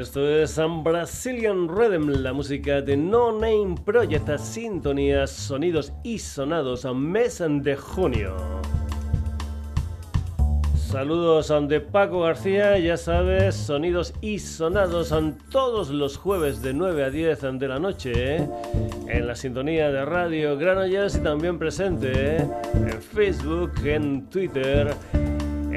Esto es San Brazilian Rhythm, la música de No Name Project, sintonías, sonidos y sonados a mes de junio. Saludos de Paco García, ya sabes, sonidos y sonados son todos los jueves de 9 a 10 de la noche en la sintonía de Radio Granollers y también presente en Facebook, en Twitter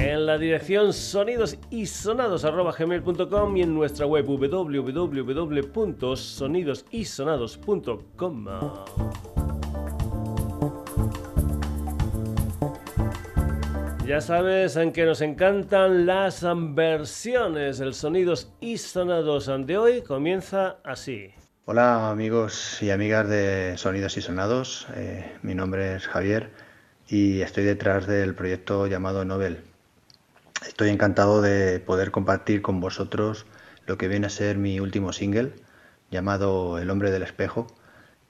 en la dirección sonidosisonados.com y en nuestra web www.sonidosisonados.com. Ya sabes en que nos encantan las versiones. El Sonidos y Sonados de hoy comienza así. Hola amigos y amigas de Sonidos y Sonados. Eh, mi nombre es Javier y estoy detrás del proyecto llamado Nobel. Estoy encantado de poder compartir con vosotros lo que viene a ser mi último single, llamado El hombre del espejo,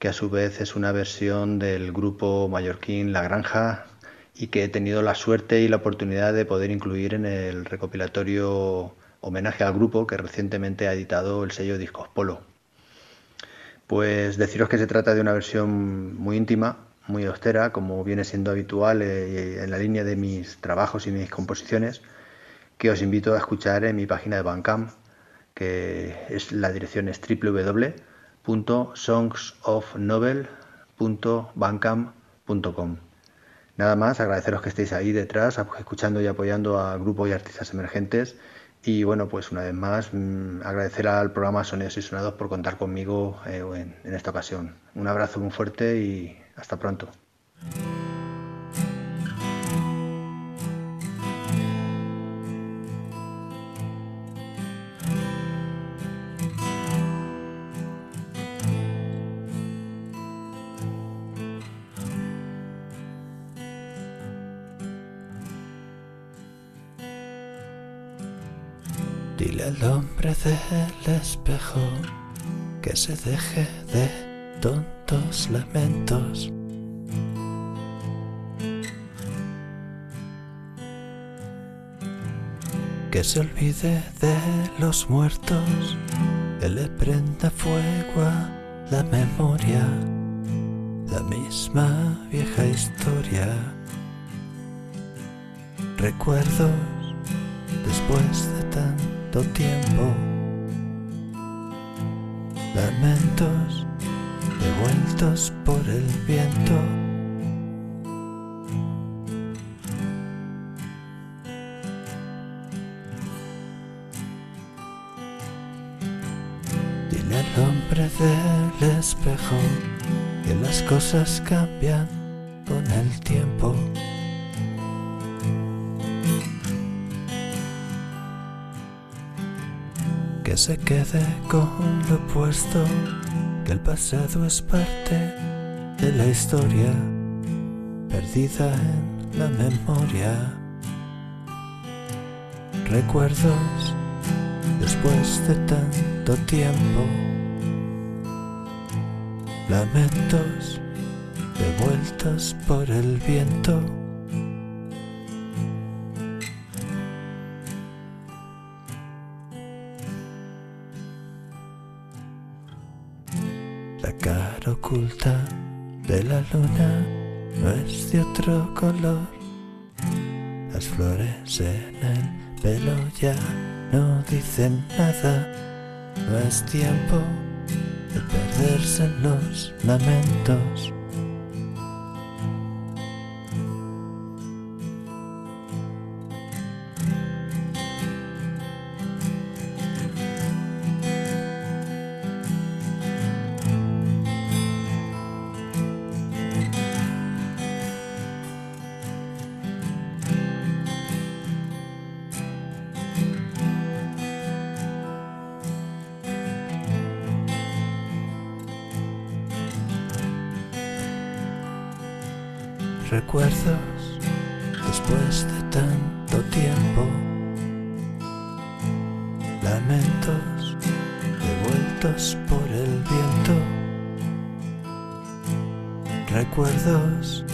que a su vez es una versión del grupo mallorquín La Granja y que he tenido la suerte y la oportunidad de poder incluir en el recopilatorio homenaje al grupo que recientemente ha editado el sello Discos Polo. Pues deciros que se trata de una versión muy íntima, muy austera, como viene siendo habitual eh, en la línea de mis trabajos y mis composiciones, que os invito a escuchar en mi página de Bandcamp, que es la dirección es www.songsofnovel.bandcamp.com. Nada más, agradeceros que estéis ahí detrás, escuchando y apoyando a grupos y artistas emergentes. Y bueno, pues una vez más, mm, agradecer al programa Sonidos y Sonados por contar conmigo eh, en esta ocasión. Un abrazo muy fuerte y hasta pronto. El hombre del espejo que se deje de tontos lamentos. Que se olvide de los muertos, que le prenda fuego a la memoria, la misma vieja historia. Recuerdos después de tanto tiempo. Lamentos devueltos por el viento. Dile al hombre del espejo que las cosas cambian con el tiempo. Se quede con lo opuesto, que el pasado es parte de la historia, perdida en la memoria. Recuerdos después de tanto tiempo, lamentos devueltos por el viento. Oculta de la luna no es de otro color. Las flores en el pelo ya no dicen nada. No es tiempo de perderse en los lamentos. Recuerdos después de tanto tiempo, lamentos devueltos por el viento, recuerdos.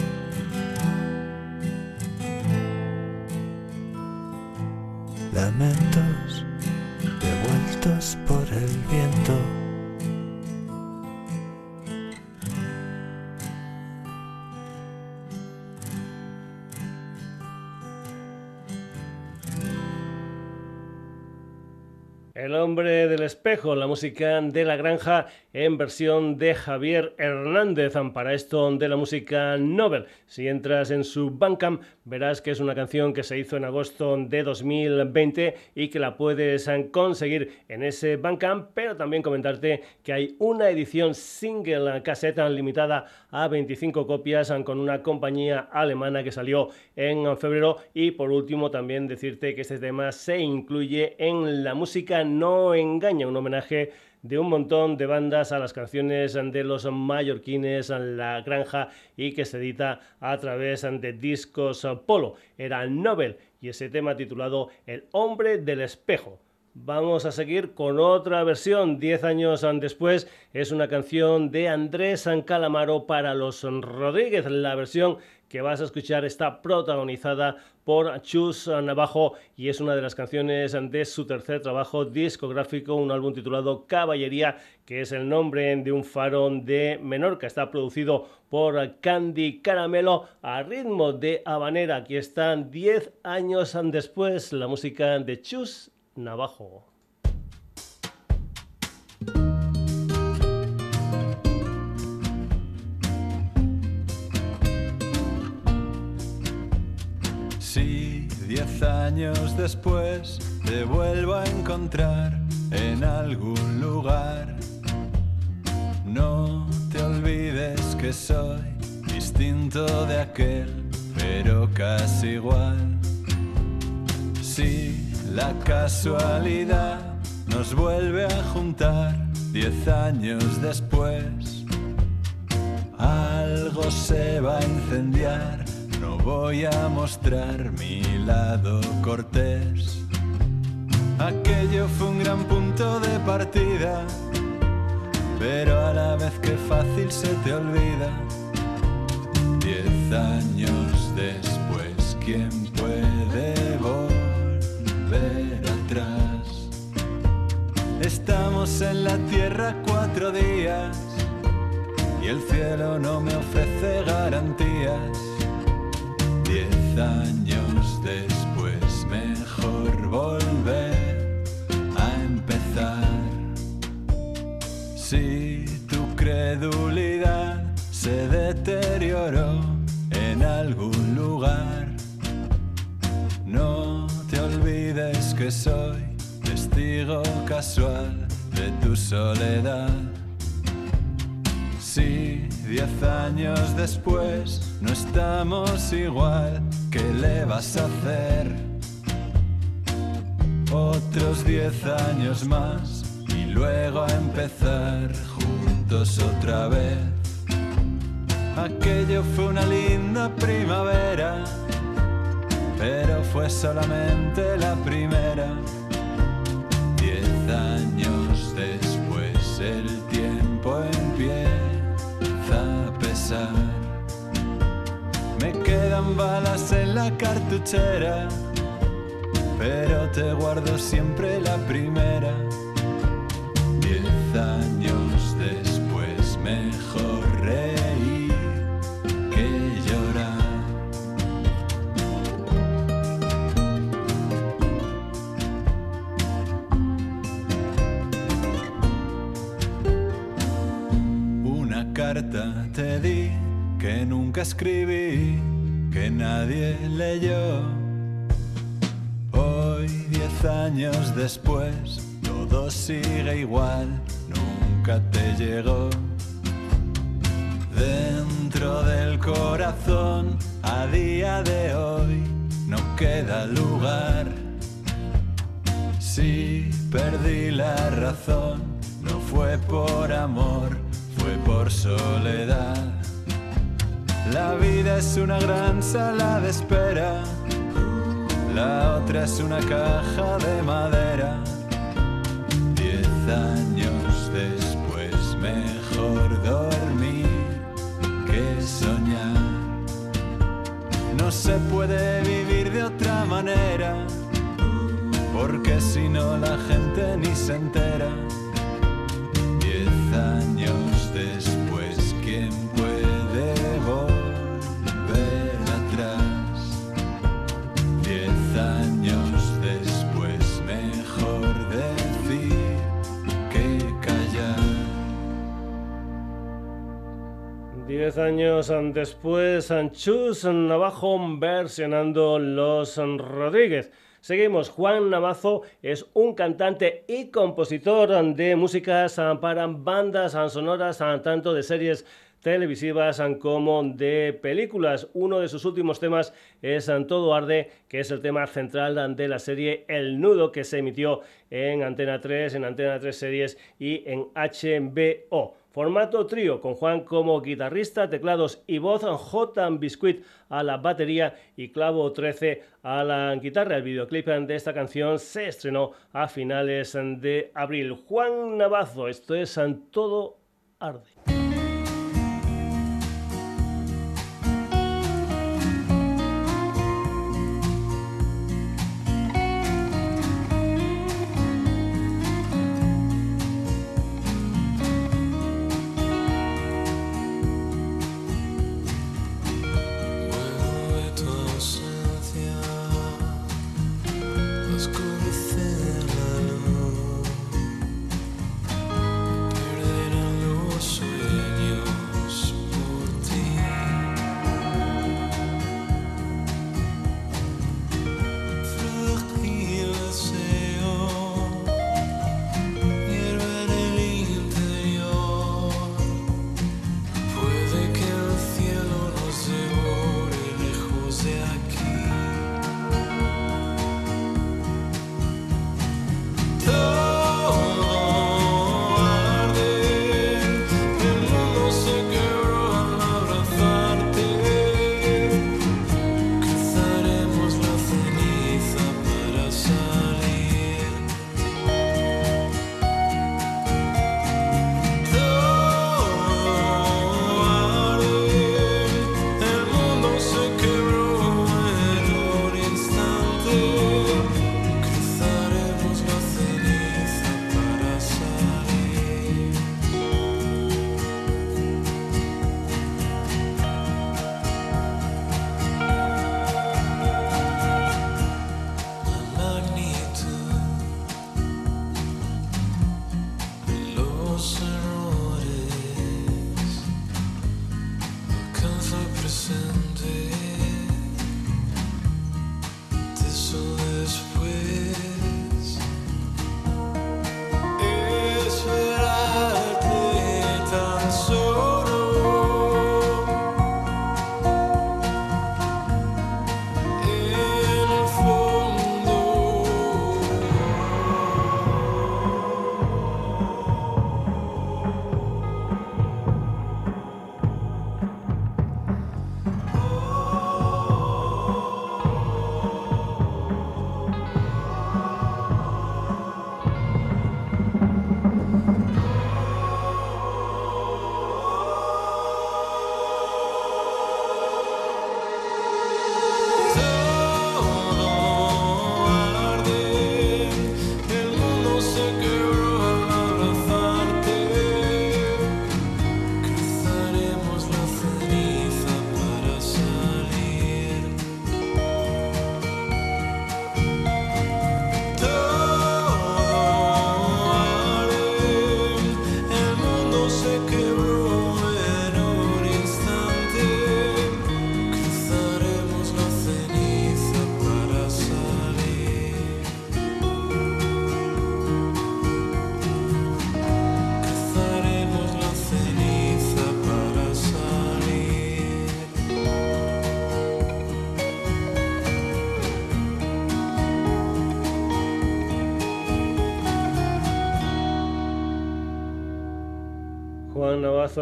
Música de la granja en versión de Javier Hernández. Para esto de la música Nobel, si entras en su Bandcamp verás que es una canción que se hizo en agosto de 2020 y que la puedes conseguir en ese Bandcamp, pero también comentarte que hay una edición single cassette limitada a 25 copias con una compañía alemana que salió en febrero y por último también decirte que este tema se incluye en la música no engaña, un homenaje de un montón de bandas a las canciones de los mallorquines La Granja y que se edita a través de Discos Polo. Era Nobel y ese tema titulado El hombre del espejo. Vamos a seguir con otra versión, 10 años después, es una canción de Andrés San Calamaro para los Rodríguez, la versión que vas a escuchar está protagonizada por Chus Navajo y es una de las canciones de su tercer trabajo discográfico, un álbum titulado Caballería, que es el nombre de un farón de Menorca. Está producido por Candy Caramelo a ritmo de habanera. Aquí están 10 años después la música de Chus Navajo. Años después te vuelvo a encontrar en algún lugar, no te olvides que soy distinto de aquel, pero casi igual. Si la casualidad nos vuelve a juntar diez años después. Algo se va a incendiar, no voy a mostrar mi lado cortés. Aquello fue un gran punto de partida, pero a la vez que fácil se te olvida. Diez años después, ¿quién puede volver? atrás. Estamos en la tierra cuatro días y el cielo no me ofrece garantías. Diez años después, mejor volver a empezar. Si tu credulidad se deterioró en algún lugar, no olvides que soy testigo casual de tu soledad. Si diez años después no estamos igual, ¿qué le vas a hacer? Otros diez años más y luego a empezar juntos otra vez. Aquello fue una linda primavera pero fue solamente la primera. Diez años después el tiempo empieza a pesar. Quedan balas en la cartuchera, pero te guardo siempre la primera. Diez años después mejor te di que nunca escribí, que nadie leyó. Hoy, diez años después, todo sigue igual, nunca te llegó. Dentro del corazón, a día de hoy, no queda lugar. Si perdí la razón, no fue por amor fue por soledad. La vida es una gran sala de espera, la otra es una caja de madera. Diez años después, mejor dormir que soñar. No se puede vivir de otra manera, porque si no la gente ni se entera. Diez años después, Diez años después, Chus Navajo versionando Los Rodríguez. Seguimos, Juan Navazo es un cantante y compositor de músicas para bandas sonoras tanto de series televisivas como de películas. Uno de sus últimos temas es Todo Arde, que es el tema central de la serie El Nudo, que se emitió en Antena 3, en Antena 3 Series y en HBO. Formato trío, con Juan como guitarrista, teclados y voz, J. Biscuit a la batería y Clavo 13 a la guitarra. El videoclip de esta canción se estrenó a finales de abril. Juan Navazo, esto es Todo Arde.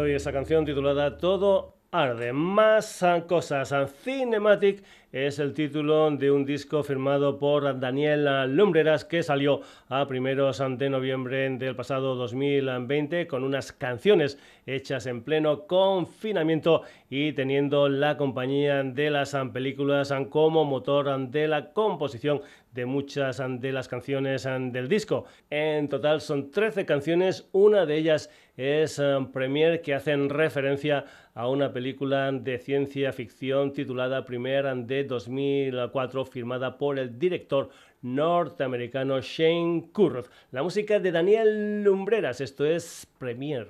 Y esa canción titulada Todo arde. Más cosas. Cinematic es el título de un disco firmado por Daniel Lumbreras que salió a primeros de noviembre del pasado 2020 con unas canciones hechas en pleno confinamiento y teniendo la compañía de las películas como motor de la composición de muchas de las canciones del disco. En total son 13 canciones, una de ellas es Premier que hacen referencia a una película de ciencia ficción titulada Premier de 2004 firmada por el director norteamericano Shane Curroth. La música de Daniel Lumbreras, esto es Premier.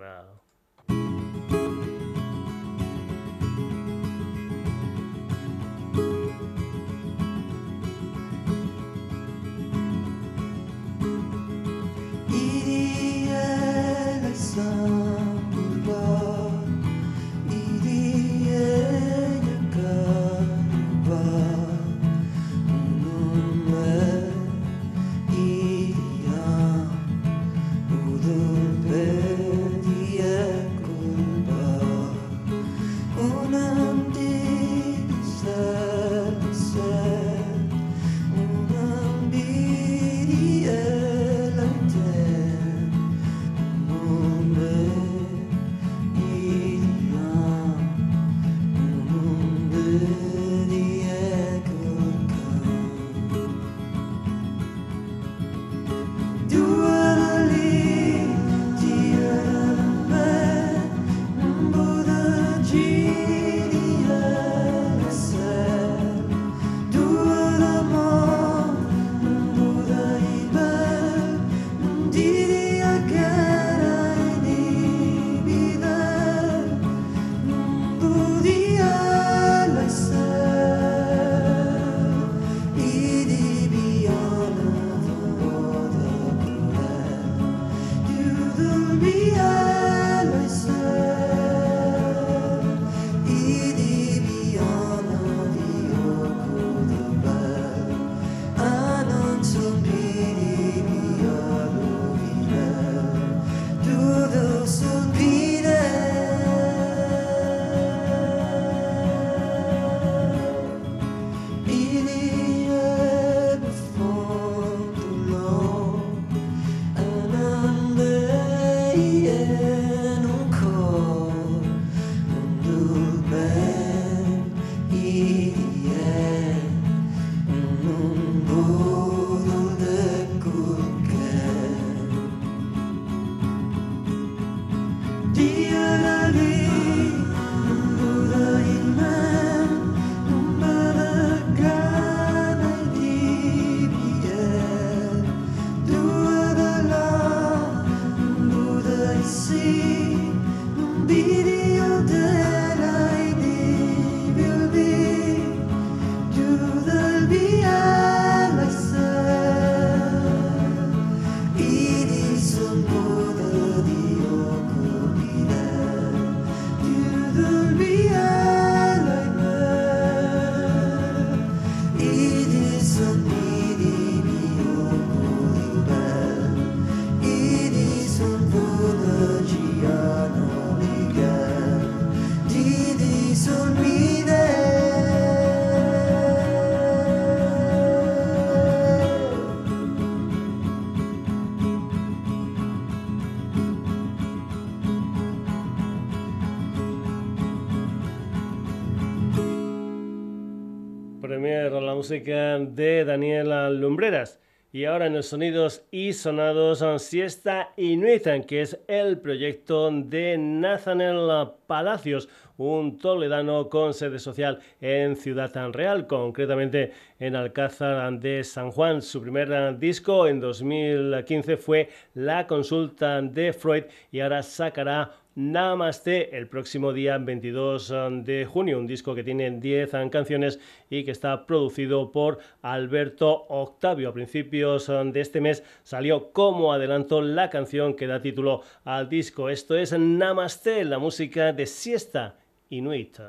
De Daniela Lumbreras. Y ahora en los sonidos y sonados Siesta Inuitan, que es el proyecto de Nathaniel Palacios, un toledano con sede social en Ciudad Real, concretamente en Alcázar de San Juan. Su primer disco en 2015 fue La consulta de Freud y ahora sacará Namaste el próximo día 22 um, de junio, un disco que tiene 10 um, canciones y que está producido por Alberto Octavio. A principios um, de este mes salió como adelanto la canción que da título al disco. Esto es Namaste, la música de siesta inuit.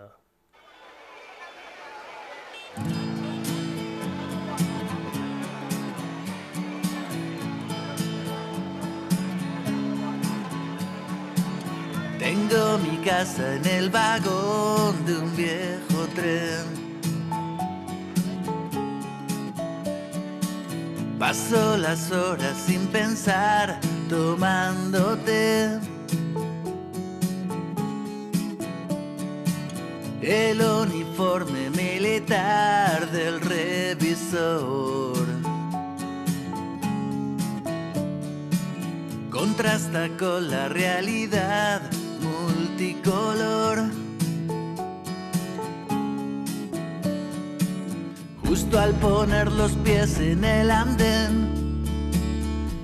Tengo mi casa en el vagón de un viejo tren. Paso las horas sin pensar tomándote. El uniforme militar del revisor contrasta con la realidad multicolor. Justo al poner los pies en el andén,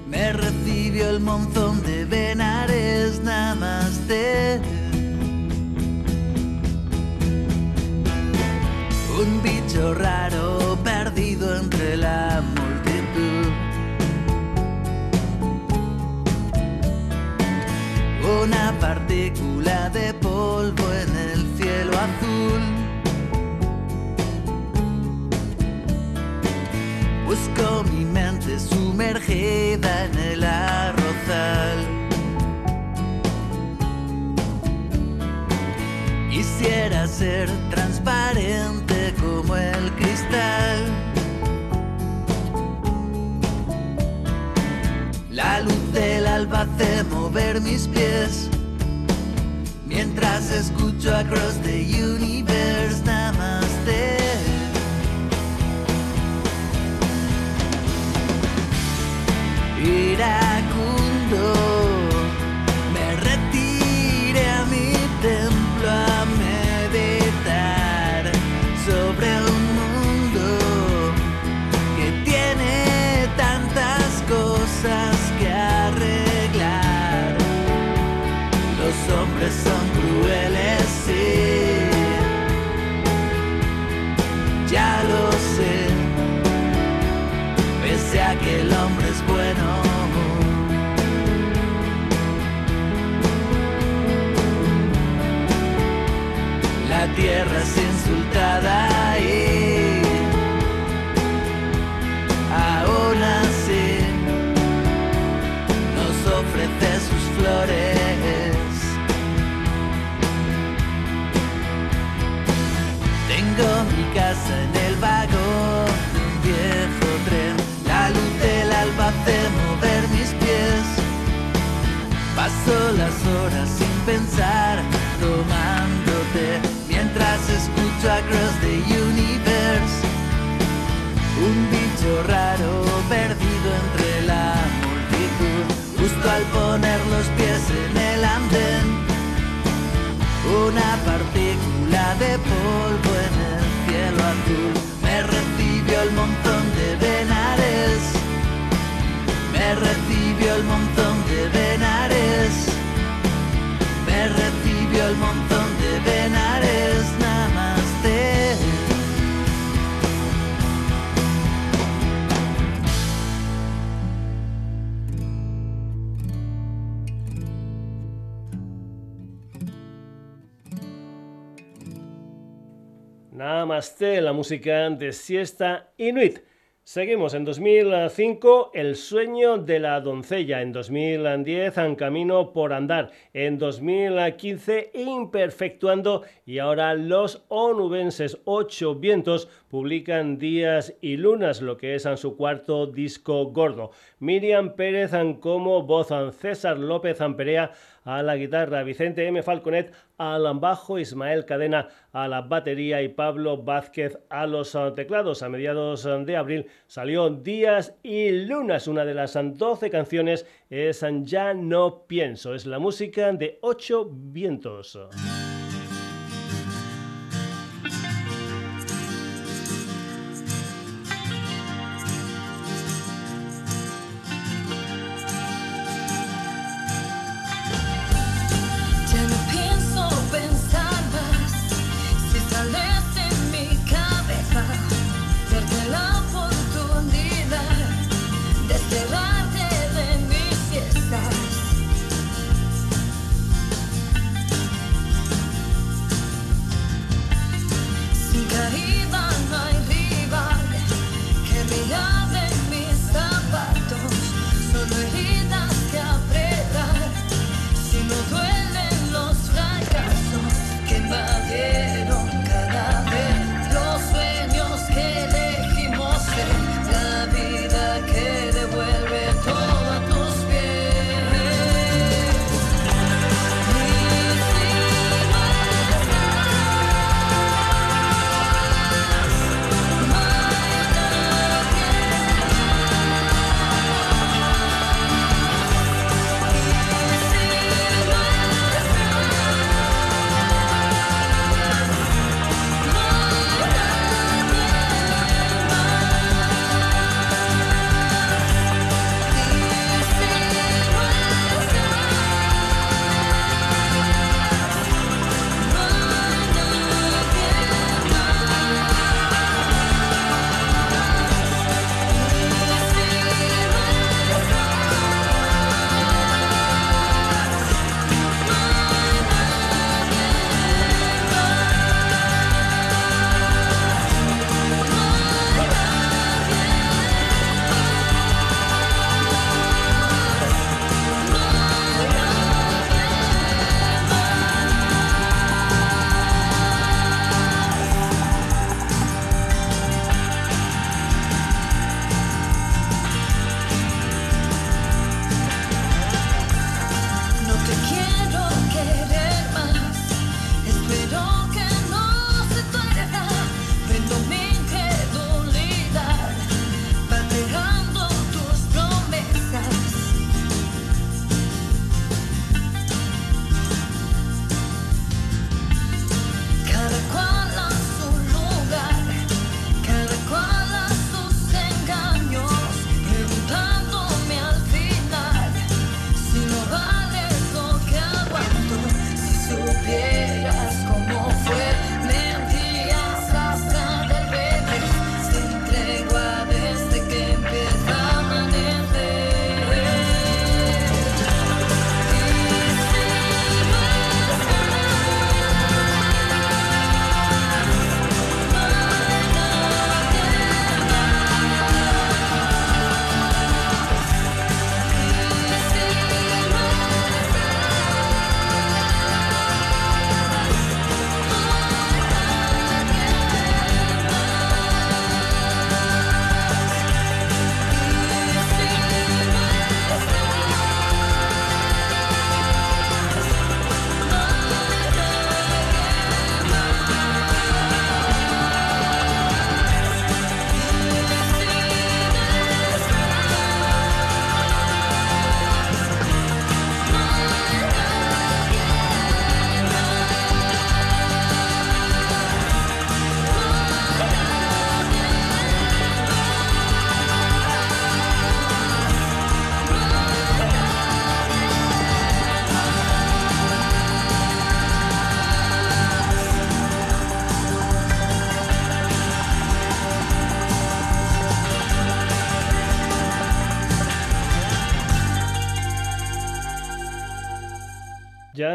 me recibió el monzón de Benares Namaste. Un bicho raro de polvo en el cielo azul. Busco mi mente sumergida en el arrozal. Quisiera ser transparente como el cristal. La luz del alba hace mover mis pies mientras escucho Across the Universe Namaste. Iracundo, flores. La música de siesta inuit. Seguimos en 2005, El sueño de la doncella. En 2010, En camino por andar. En 2015, Imperfectuando. Y ahora los onubenses Ocho Vientos publican Días y Lunas, lo que es en su cuarto disco gordo. Miriam Pérez como voz, César López Amperea a la guitarra, Vicente M. Falconet al bajo, Ismael Cadena a la batería y Pablo Vázquez a los teclados. A mediados de abril salió Días y Lunas, una de las 12 canciones es Ya no pienso, es la música de Ocho Vientos.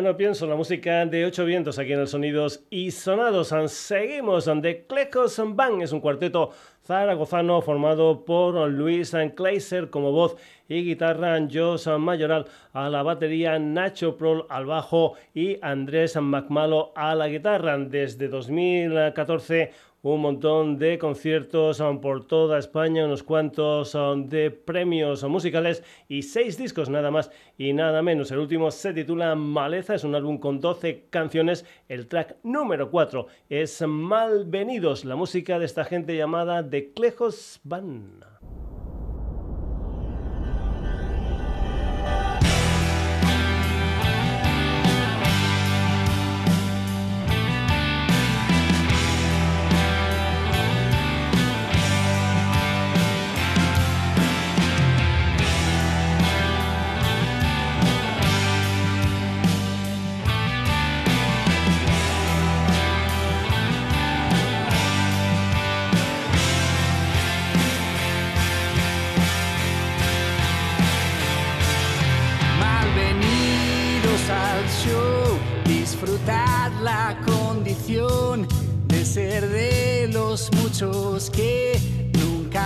Ya no pienso en la música de Ocho Vientos aquí en el Sonidos y Sonados. Seguimos. The Clecos Band es un cuarteto zaragozano formado por Luis Kleiser como voz y guitarra, Josh Mayoral a la batería, Nacho Prol al bajo y Andrés McMalo a la guitarra. Desde 2014 un montón de conciertos um, por toda España, unos cuantos um, de premios musicales y seis discos nada más y nada menos. El último se titula Maleza, es un álbum con 12 canciones. El track número 4 es Malvenidos, la música de esta gente llamada The Clejos Van.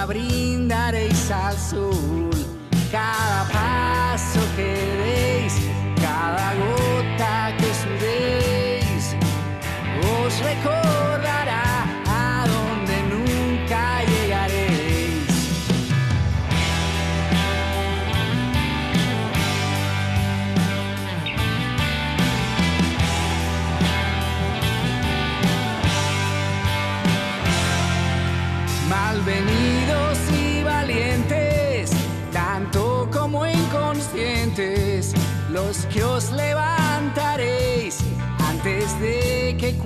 abril.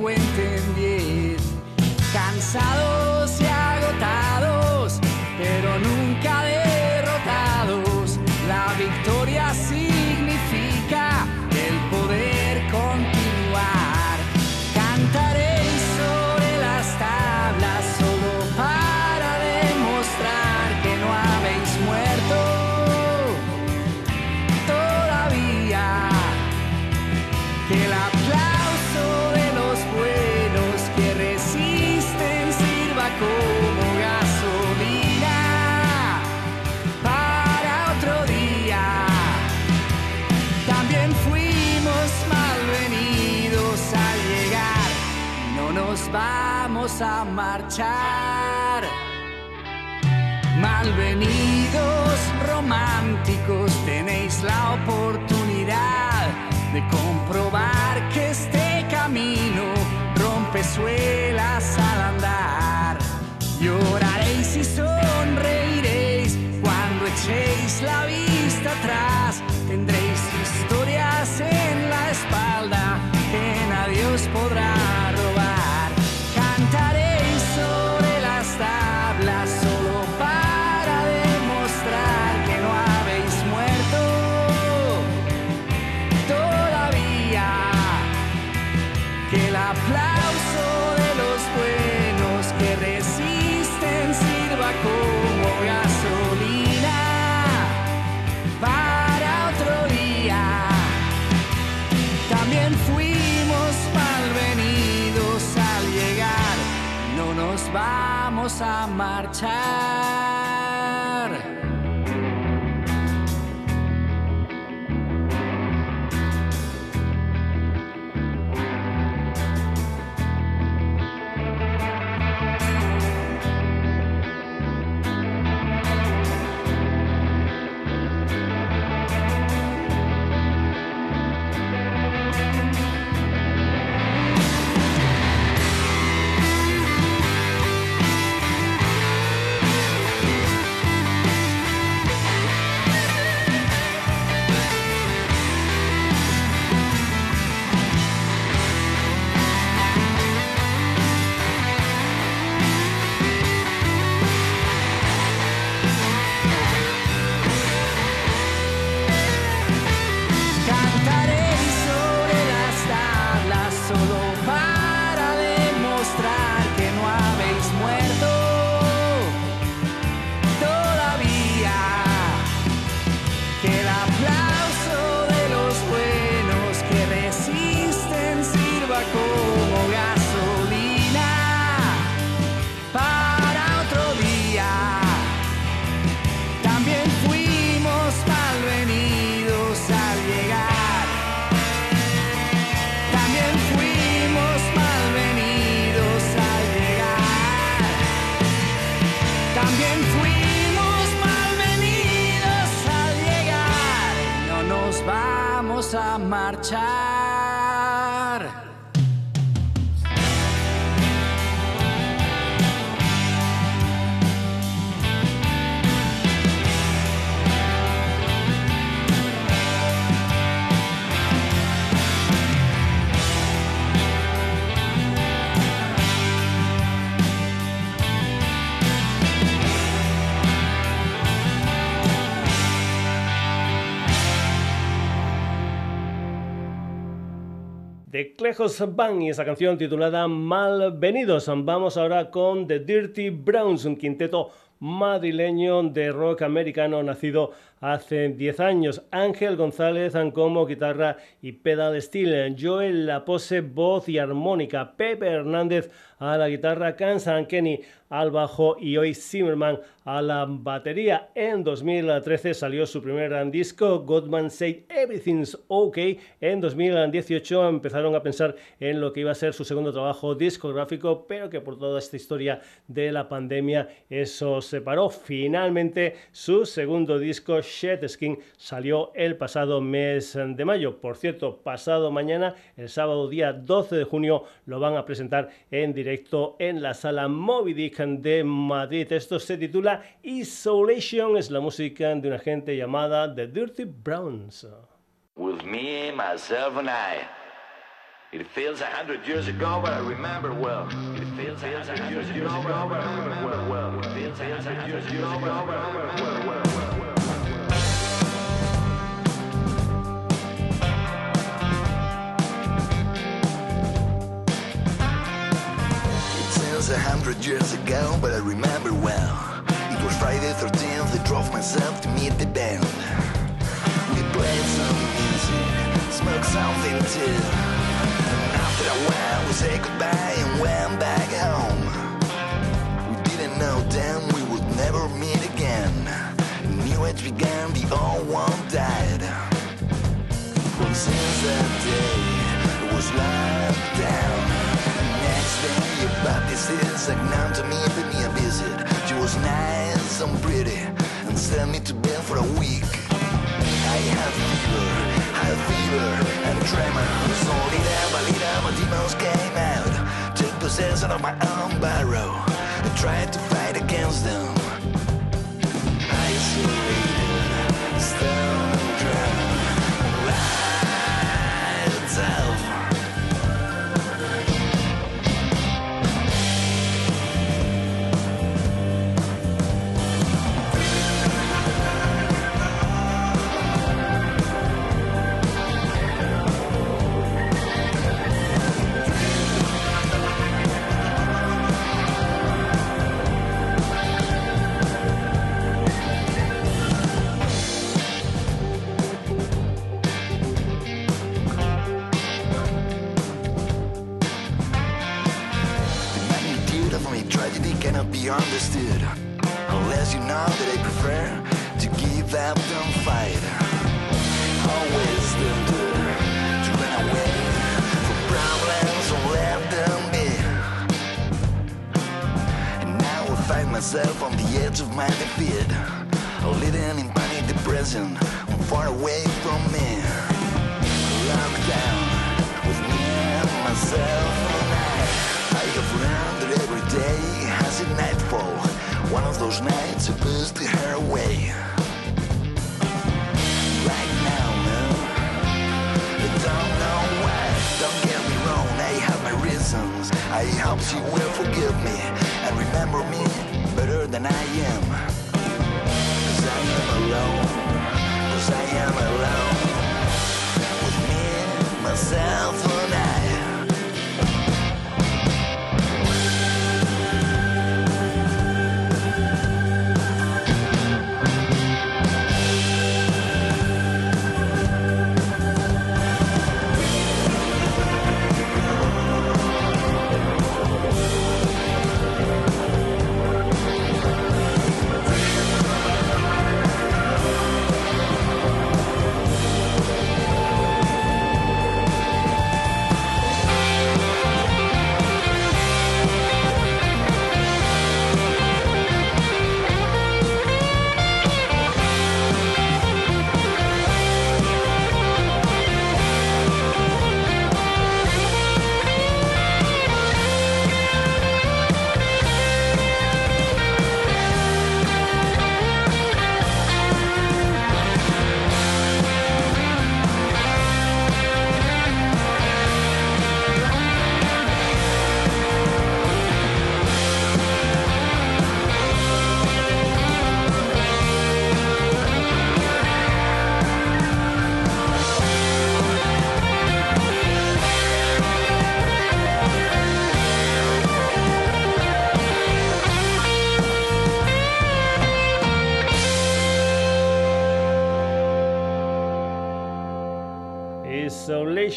A Malvenidos románticos, Bang y esa canción titulada Malvenidos. Vamos ahora con The Dirty Browns, un quinteto madrileño de rock americano nacido hace 10 años. Ángel González como guitarra y pedal steel. Joel La Pose, voz y armónica. Pepe Hernández a la guitarra. Kansan Kenny al bajo y hoy Zimmerman a la batería. En 2013 salió su primer disco, Godman Said Everything's Okay. En 2018 empezaron a pensar en lo que iba a ser su segundo trabajo discográfico, pero que por toda esta historia de la pandemia eso se paró. Finalmente su segundo disco, Shed Skin, salió el pasado mes de mayo. Por cierto, pasado mañana, el sábado día 12 de junio, lo van a presentar en directo en la sala Moby Dick de Madrid. Esto se titula Isolation, es la música de una gente llamada The Dirty Browns. With me, myself and I. It feels a hundred years ago, but I remember well. It feels a hundred years ago, but I remember well. It feels a hundred years ago, but I remember well. A hundred years ago, but I remember well. It was Friday 13th, I drove myself to meet the band. We played some music, smoked something too. After a while, we said goodbye and went back home. We didn't know then we would never meet again. New age began, the old one died. Since that day, it was locked is unknown to me, pay me a visit. She was nice and pretty, and sent me to bed for a week. I had fever, had fever, and tremor. So little by little, my demons came out. Took possession of my own barrow. and tried to fight against them. Isolated,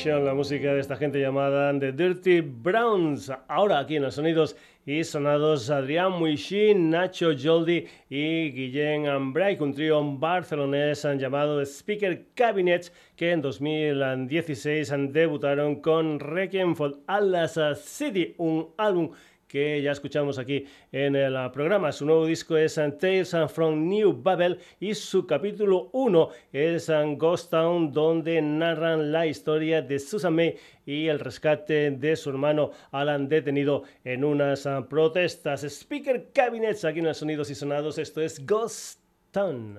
La música de esta gente llamada The Dirty Browns. Ahora aquí en los sonidos y sonados Adrián Muishin, Nacho Joldi y Guillén Ambray, un trío barcelonés llamado Speaker Cabinet que en 2016 debutaron con Requiem for Atlas City, un álbum que ya escuchamos aquí en el programa. Su nuevo disco es Tales from New Babel y su capítulo 1 es Ghost Town, donde narran la historia de Susan May y el rescate de su hermano Alan detenido en unas protestas. Speaker Cabinets aquí en los Sonidos y Sonados. Esto es Ghost Town.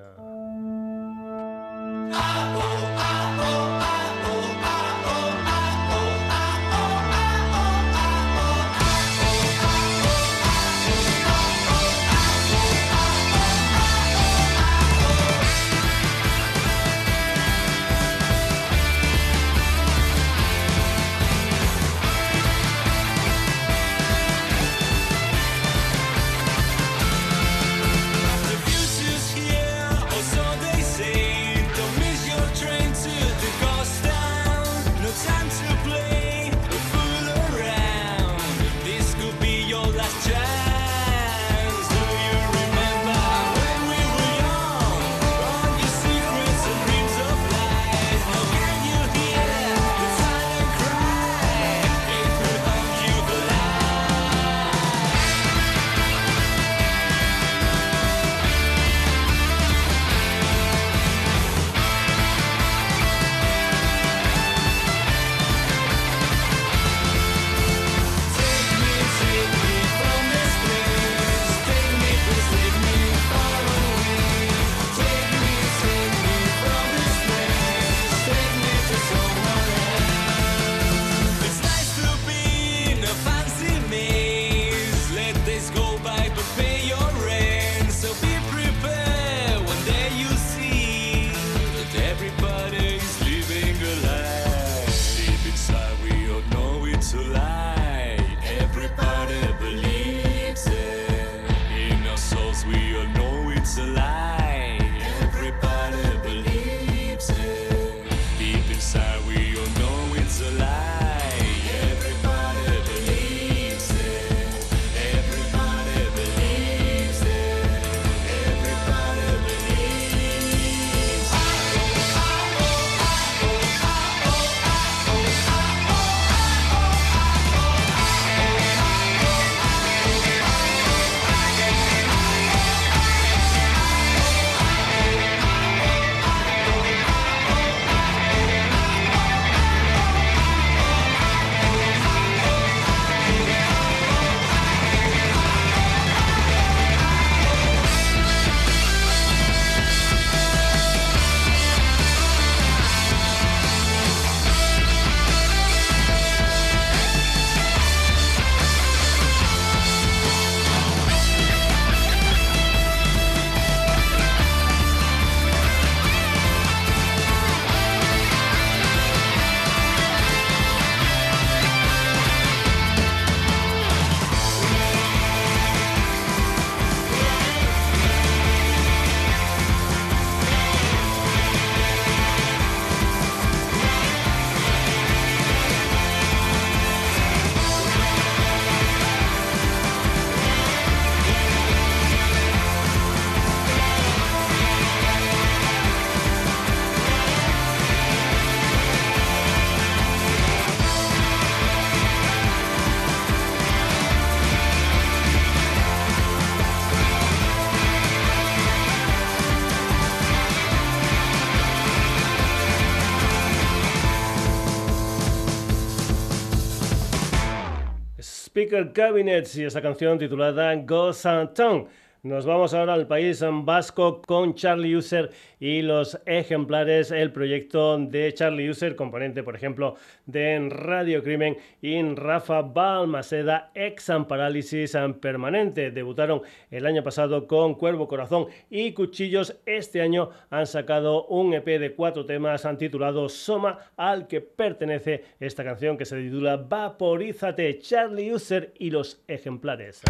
Cabinets y esa canción titulada Ghost Town. Nos vamos ahora al país vasco con Charlie User y los ejemplares, el proyecto de Charlie User, componente, por ejemplo, de Radio Crimen y Rafa Balmaceda, ex Parálisis Permanente. Debutaron el año pasado con Cuervo Corazón y Cuchillos. Este año han sacado un EP de cuatro temas titulado Soma, al que pertenece esta canción que se titula Vaporízate, Charlie User y los ejemplares.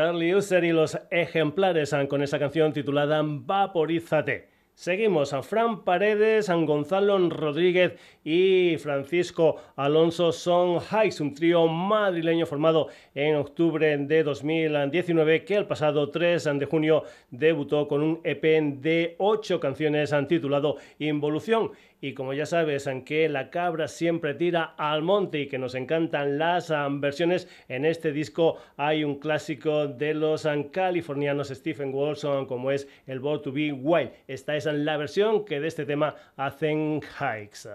Charlie User y los ejemplares con esa canción titulada Vaporízate. Seguimos a Fran Paredes, a Gonzalo Rodríguez y Francisco Alonso son Hikes, un trío madrileño formado en octubre de 2019 que el pasado 3 de junio debutó con un EP de 8 canciones titulado Involución y como ya sabes, que la cabra siempre tira al monte y que nos encantan las versiones, en este disco hay un clásico de los californianos Stephen Wilson como es el Born to Be Wild. Esta es la versión que de este tema hacen Hikes.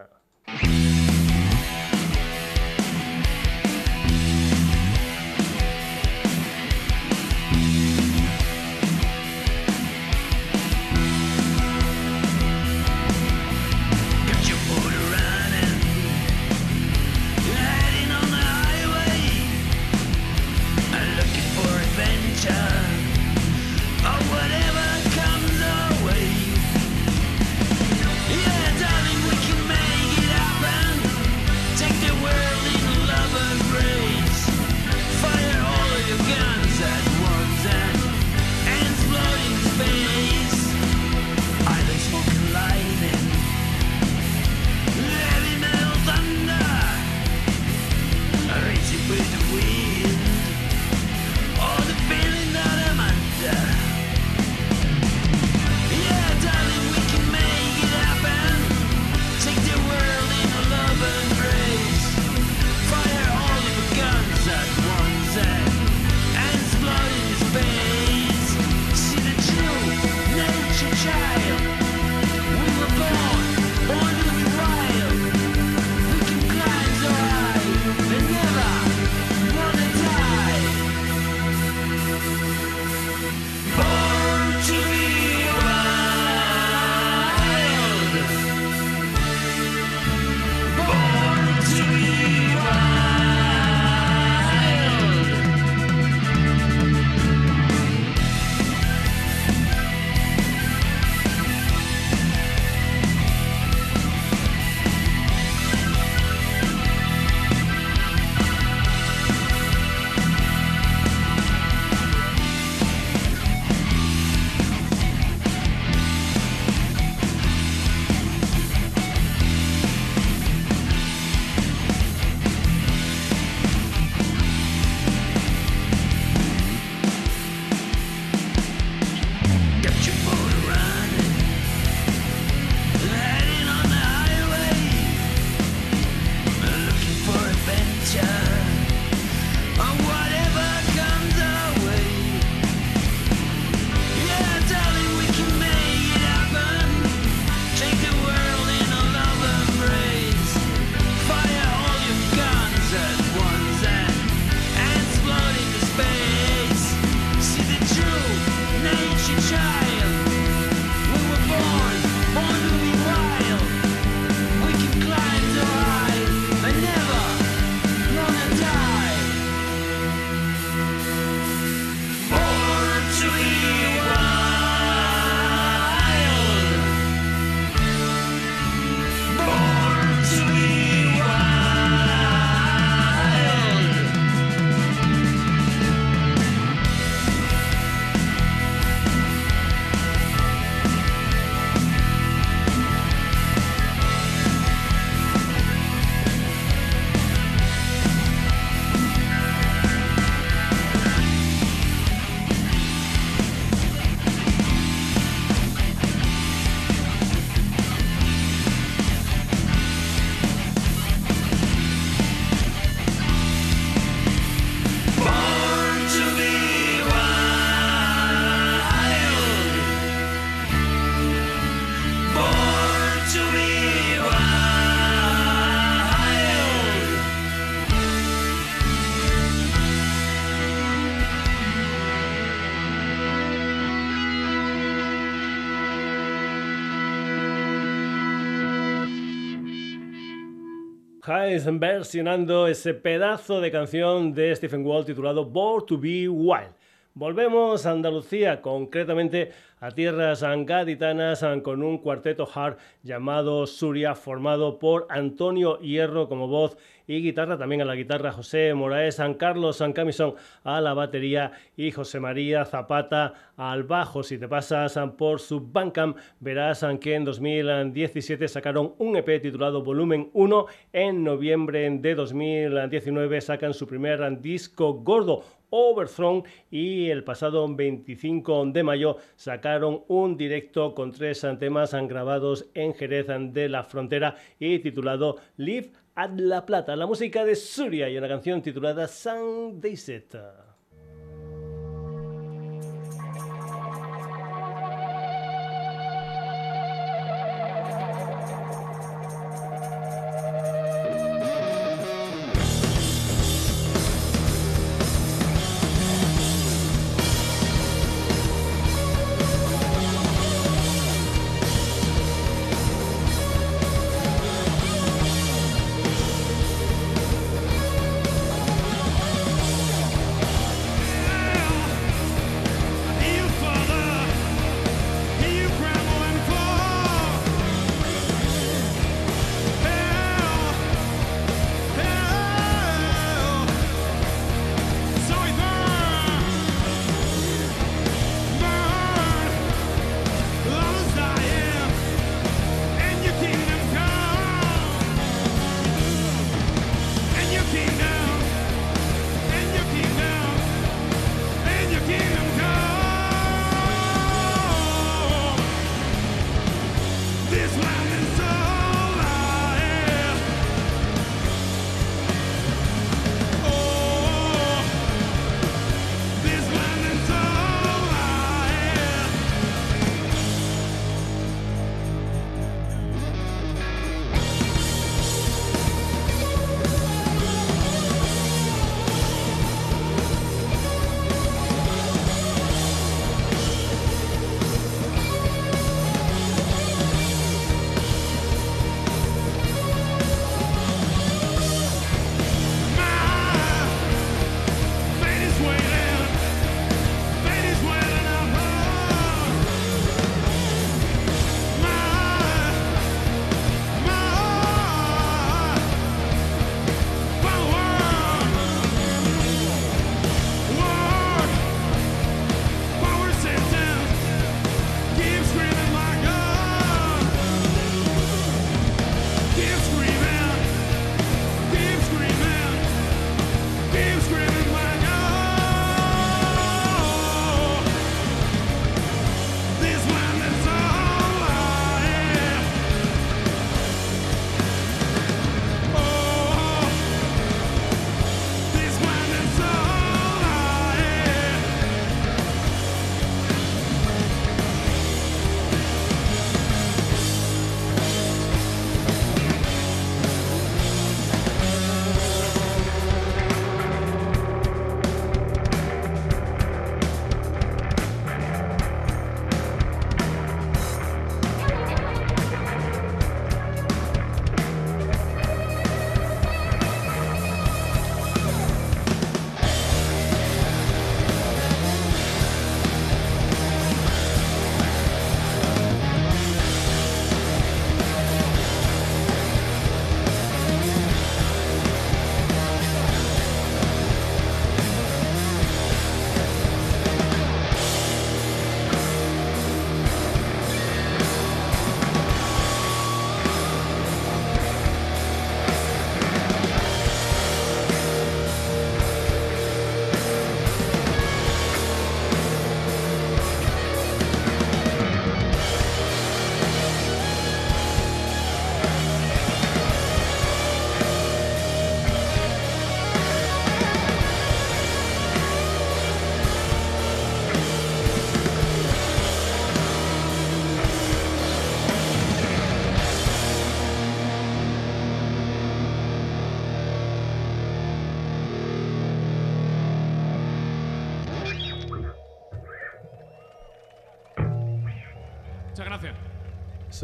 Versionando ese pedazo de canción de Stephen Wall titulado Born to Be Wild. Volvemos a Andalucía, concretamente a tierras gaditanas con un cuarteto hard llamado Suria, formado por Antonio Hierro como voz y guitarra, también a la guitarra José Moraes, San Carlos San Camisón a la batería y José María Zapata al bajo. Si te pasas por su Bandcamp, verás que en 2017 sacaron un EP titulado Volumen 1. En noviembre de 2019 sacan su primer disco gordo, Overthrown y el pasado 25 de mayo sacaron un directo con tres temas grabados en Jerez de la Frontera y titulado Live at La Plata, la música de Suria y una canción titulada Sun Set.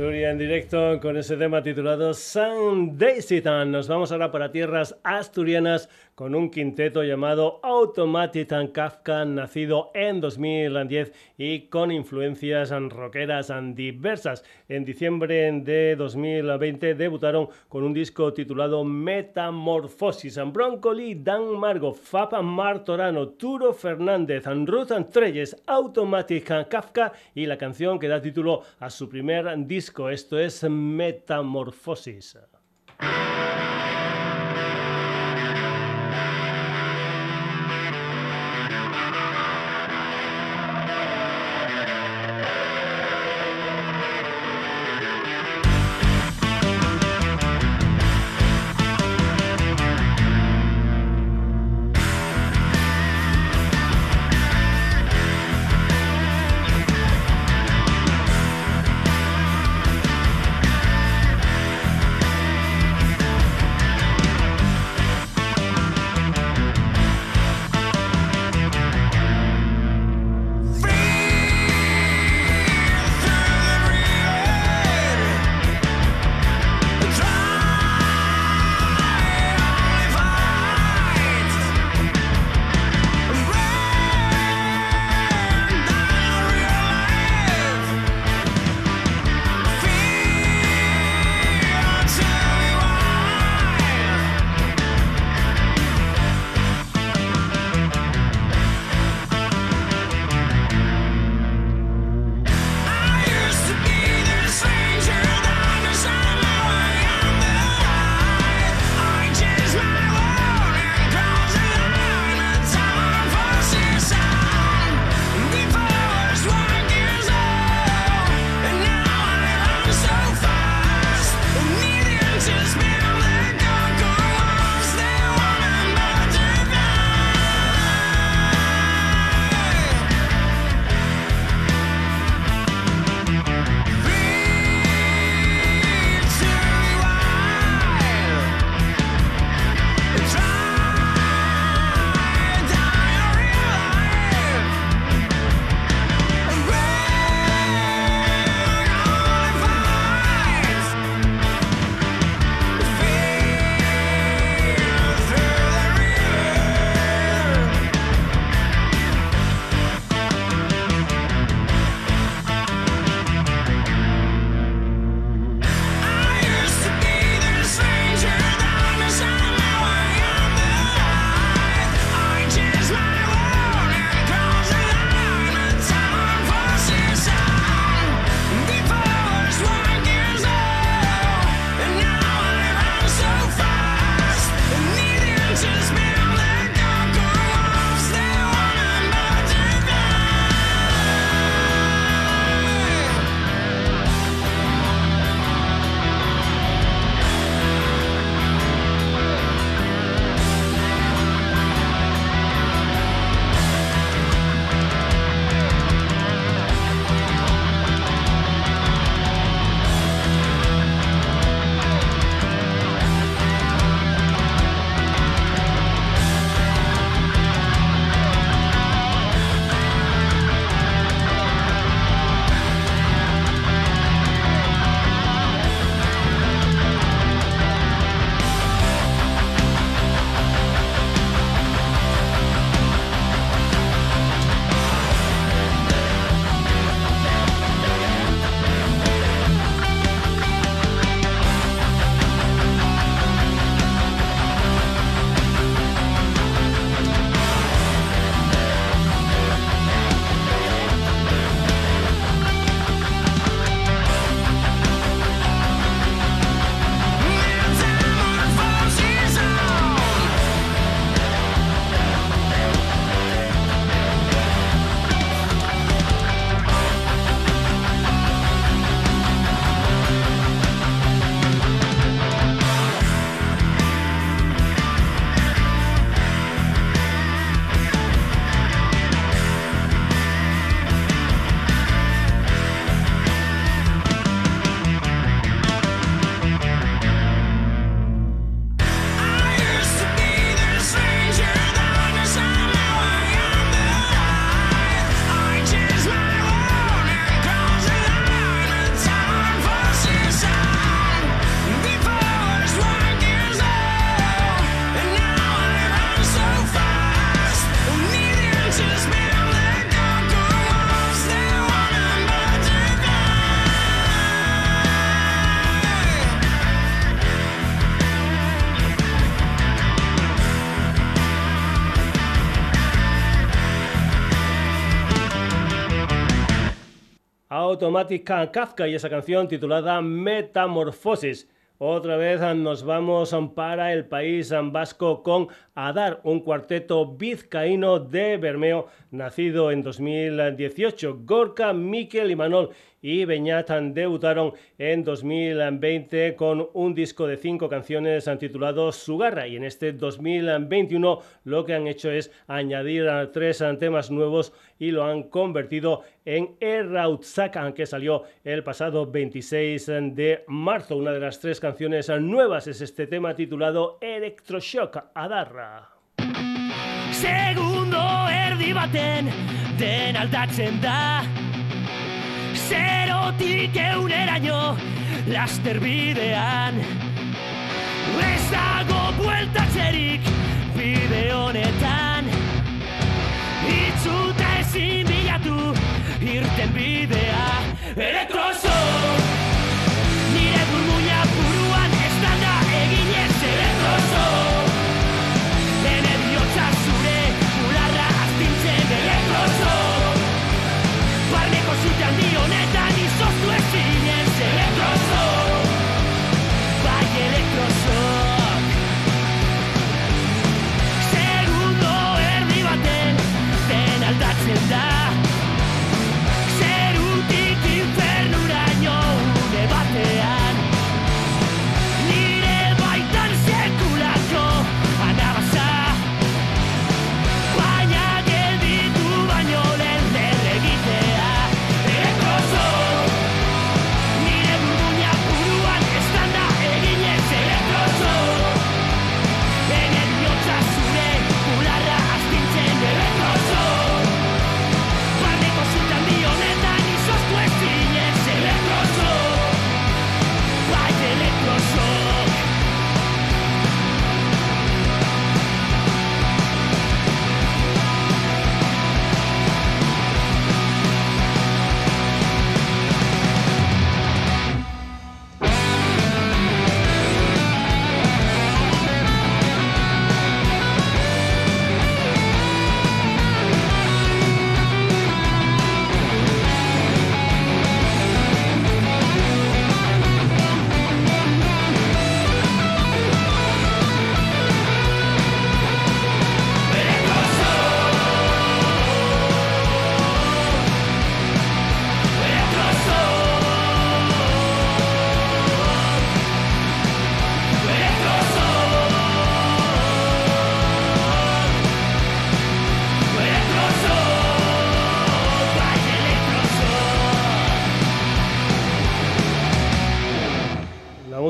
Suria en directo con ese tema titulado Sun Daisy Nos vamos ahora para tierras asturianas con un quinteto llamado Automatic Kafka, nacido en 2010 y con influencias rockeras diversas. En diciembre de 2020 debutaron con un disco titulado Metamorfosis. Broncoli, Dan Margo, Fab Martorano, Turo Fernández, Ruth Treyes, Automatic Kafka y la canción que da título a su primer disco. Esto es Metamorfosis. Automática Kafka y esa canción titulada Metamorfosis. Otra vez nos vamos para el país vasco con Adar, un cuarteto vizcaíno de Bermeo, nacido en 2018. Gorka, Miquel y Manol y Beñat debutaron en 2020 con un disco de cinco canciones titulado Sugarra y en este 2021 lo que han hecho es añadir tres temas nuevos y lo han convertido en Errautzaka que salió el pasado 26 de marzo. Una de las tres canciones nuevas es este tema titulado Electroshock Adarra. Segundo erdi baten den aldatzen da zerotik euneraino laster bidean. Ez dago bueltatzerik bide honetan. Itzuta ezin bilatu irten bidea Elektroso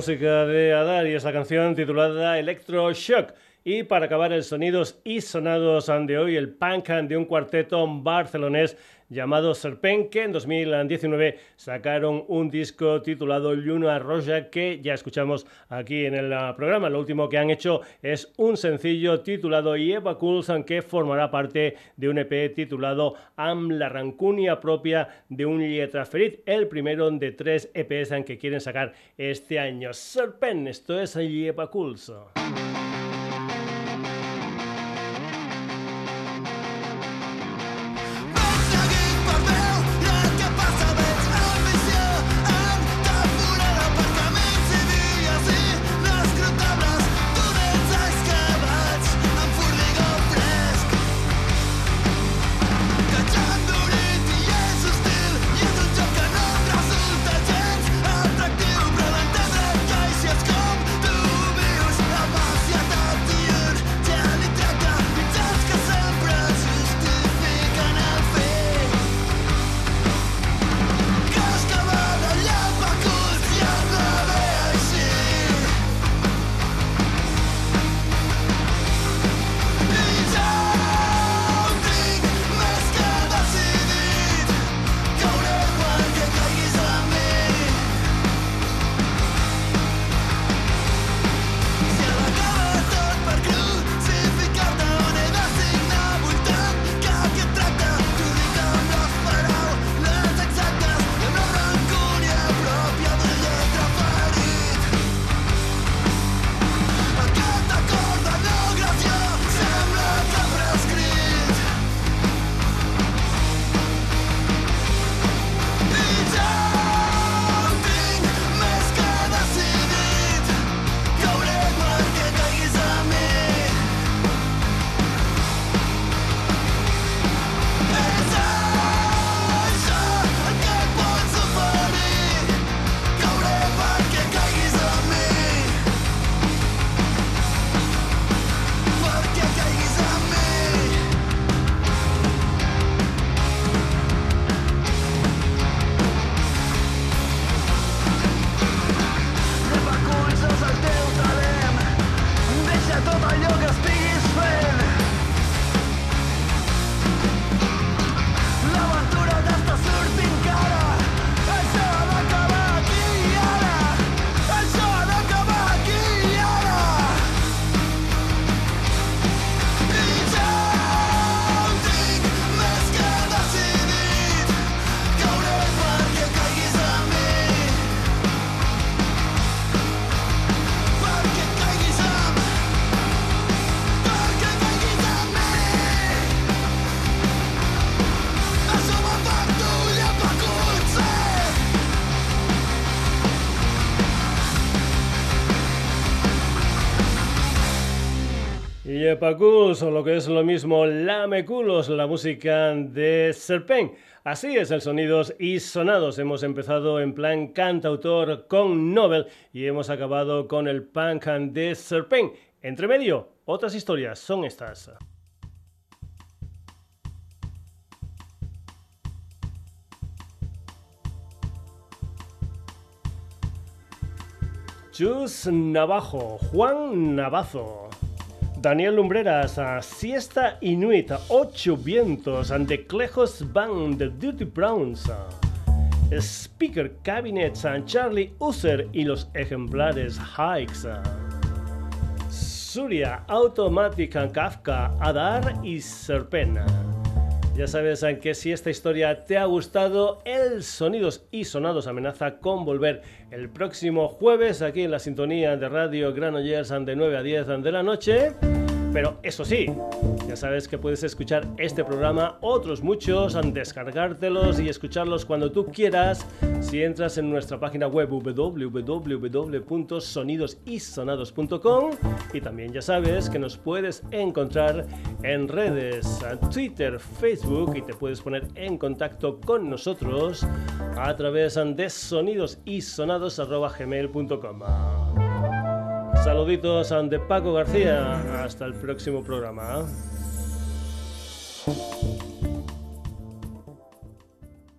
música de Adar y esa canción titulada Electroshock. Y para acabar el sonidos y sonados de hoy, el punk de un cuarteto barcelonés llamado Serpent, que en 2019 sacaron un disco titulado Luna Roja, que ya escuchamos aquí en el ah, programa. Lo último que han hecho es un sencillo titulado Eva Coulson, que formará parte de un EP titulado Am la rancunia propia de un Lietraferit, el primero de tres EPs en que quieren sacar este año. Serpent, esto es Eva Coulson. Yepaculs, o lo que es lo mismo, Lameculos, la música de Serpent. Así es el Sonidos y Sonados. Hemos empezado en plan cantautor con Nobel y hemos acabado con el punk de Serpent. Entre medio, otras historias son estas. Chus Navajo, Juan Navazo. Daniel Lumbreras, Siesta Inuit, Ocho Vientos, ante Clejos Band, The Dirty Browns, Speaker Cabinets, Charlie User y los ejemplares Hikes. Suria, Automatic, Kafka, Adar y Serpena. Ya sabes que si esta historia te ha gustado, el Sonidos y Sonados amenaza con volver el próximo jueves aquí en la sintonía de Radio Granollers de 9 a 10 de la noche. Pero eso sí, ya sabes que puedes escuchar este programa, otros muchos, descargártelos y escucharlos cuando tú quieras si entras en nuestra página web www.sonidosysonados.com y también ya sabes que nos puedes encontrar en redes, Twitter, Facebook y te puedes poner en contacto con nosotros a través de sonidosysonados.gmail.com. Saluditos ante Paco García. Hasta el próximo programa.